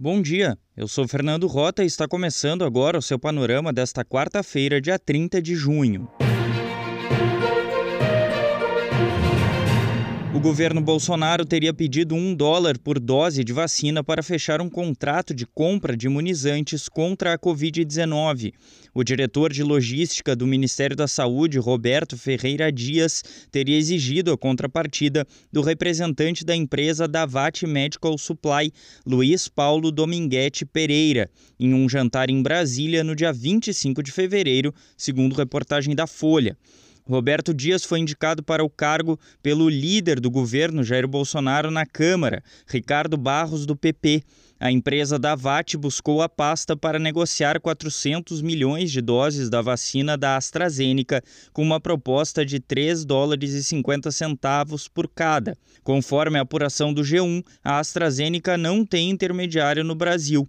Bom dia, eu sou Fernando Rota e está começando agora o seu panorama desta quarta-feira, dia 30 de junho. O governo Bolsonaro teria pedido um dólar por dose de vacina para fechar um contrato de compra de imunizantes contra a Covid-19. O diretor de logística do Ministério da Saúde, Roberto Ferreira Dias, teria exigido a contrapartida do representante da empresa Davat Medical Supply, Luiz Paulo Dominguete Pereira, em um jantar em Brasília no dia 25 de fevereiro, segundo reportagem da Folha. Roberto Dias foi indicado para o cargo pelo líder do governo, Jair Bolsonaro, na Câmara, Ricardo Barros, do PP. A empresa Davat buscou a pasta para negociar 400 milhões de doses da vacina da AstraZeneca, com uma proposta de 3 dólares e 50 centavos por cada. Conforme a apuração do G1, a AstraZeneca não tem intermediário no Brasil.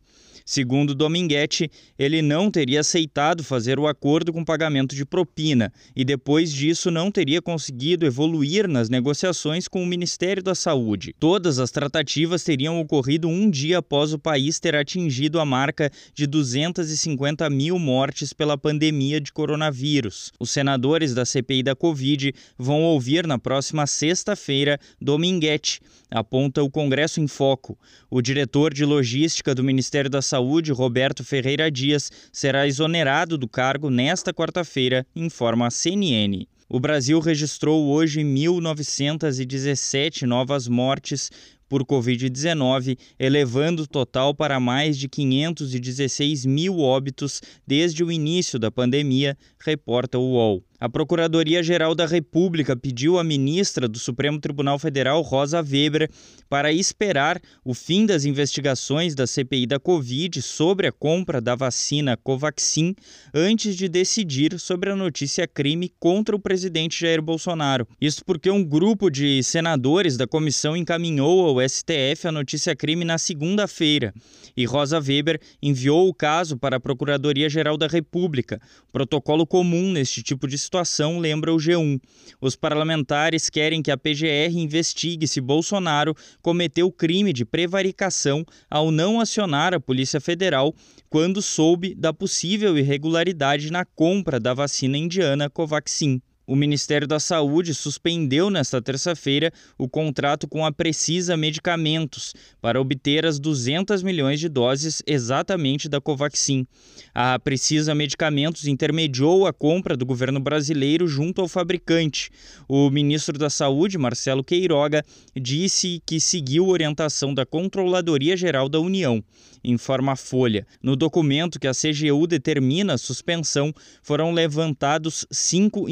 Segundo Dominguete, ele não teria aceitado fazer o acordo com pagamento de propina e depois disso não teria conseguido evoluir nas negociações com o Ministério da Saúde. Todas as tratativas teriam ocorrido um dia após o país ter atingido a marca de 250 mil mortes pela pandemia de coronavírus. Os senadores da CPI da Covid vão ouvir na próxima sexta-feira Dominguete, aponta o Congresso em Foco. O diretor de logística do Ministério da Saúde Saúde, Roberto Ferreira Dias, será exonerado do cargo nesta quarta-feira, informa a CNN. O Brasil registrou hoje 1.917 novas mortes por Covid-19, elevando o total para mais de 516 mil óbitos desde o início da pandemia, reporta o UOL. A Procuradoria-Geral da República pediu à ministra do Supremo Tribunal Federal, Rosa Weber, para esperar o fim das investigações da CPI da Covid sobre a compra da vacina Covaxin antes de decidir sobre a notícia crime contra o presidente Jair Bolsonaro. Isso porque um grupo de senadores da comissão encaminhou ao STF a notícia crime na segunda-feira e Rosa Weber enviou o caso para a Procuradoria-Geral da República. Protocolo comum neste tipo de situação, lembra o G1. Os parlamentares querem que a PGR investigue se Bolsonaro cometeu crime de prevaricação ao não acionar a Polícia Federal quando soube da possível irregularidade na compra da vacina indiana Covaxin. O Ministério da Saúde suspendeu nesta terça-feira o contrato com a Precisa Medicamentos para obter as 200 milhões de doses exatamente da Covaxin. A Precisa Medicamentos intermediou a compra do governo brasileiro junto ao fabricante. O ministro da Saúde, Marcelo Queiroga, disse que seguiu orientação da Controladoria Geral da União informa a Folha. No documento que a CGU determina a suspensão, foram levantados cinco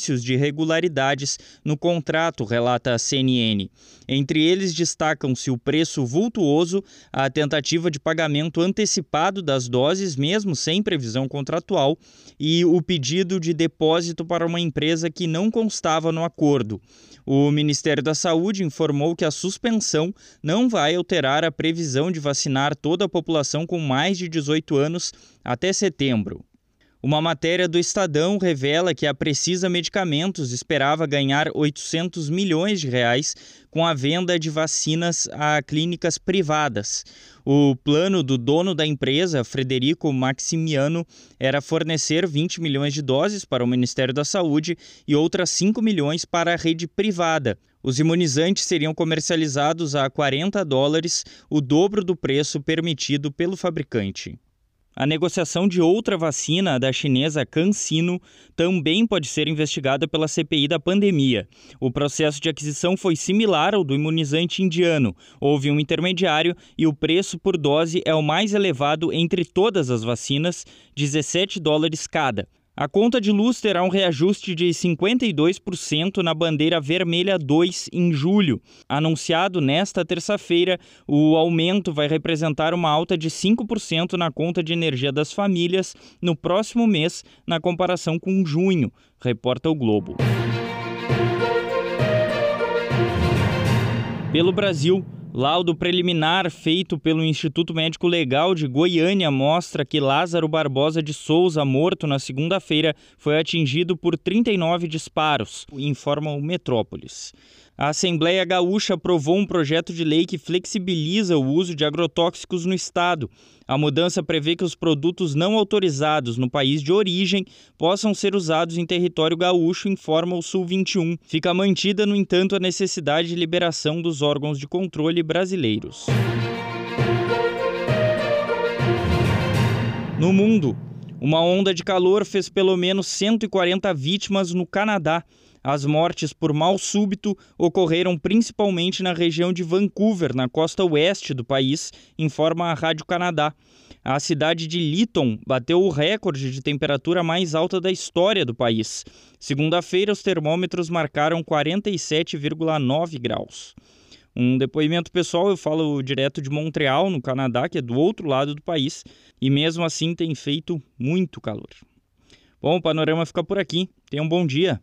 indícios de irregularidades no contrato, relata a CNN. Entre eles destacam-se o preço vultuoso, a tentativa de pagamento antecipado das doses, mesmo sem previsão contratual, e o pedido de depósito para uma empresa que não constava no acordo. O Ministério da Saúde informou que a suspensão não vai alterar a previsão de vacinar toda a população com mais de 18 anos até setembro. Uma matéria do Estadão revela que a Precisa Medicamentos esperava ganhar 800 milhões de reais com a venda de vacinas a clínicas privadas. O plano do dono da empresa, Frederico Maximiano, era fornecer 20 milhões de doses para o Ministério da Saúde e outras 5 milhões para a rede privada. Os imunizantes seriam comercializados a 40 dólares, o dobro do preço permitido pelo fabricante. A negociação de outra vacina, da chinesa CanSino, também pode ser investigada pela CPI da pandemia. O processo de aquisição foi similar ao do imunizante indiano. Houve um intermediário e o preço por dose é o mais elevado entre todas as vacinas, 17 dólares cada. A conta de luz terá um reajuste de 52% na bandeira vermelha 2 em julho. Anunciado nesta terça-feira, o aumento vai representar uma alta de 5% na conta de energia das famílias no próximo mês, na comparação com junho, reporta o Globo. Pelo Brasil, Laudo preliminar feito pelo Instituto Médico Legal de Goiânia mostra que Lázaro Barbosa de Souza, morto na segunda-feira, foi atingido por 39 disparos, informa o Metrópolis. A Assembleia Gaúcha aprovou um projeto de lei que flexibiliza o uso de agrotóxicos no estado. A mudança prevê que os produtos não autorizados no país de origem possam ser usados em território gaúcho, informa o Sul 21. Fica mantida, no entanto, a necessidade de liberação dos órgãos de controle brasileiros. No mundo, uma onda de calor fez pelo menos 140 vítimas no Canadá. As mortes por mal súbito ocorreram principalmente na região de Vancouver, na costa oeste do país, informa a Rádio Canadá. A cidade de Lytton bateu o recorde de temperatura mais alta da história do país. Segunda-feira, os termômetros marcaram 47,9 graus. Um depoimento pessoal, eu falo direto de Montreal, no Canadá, que é do outro lado do país, e mesmo assim tem feito muito calor. Bom, o panorama fica por aqui. Tenha um bom dia.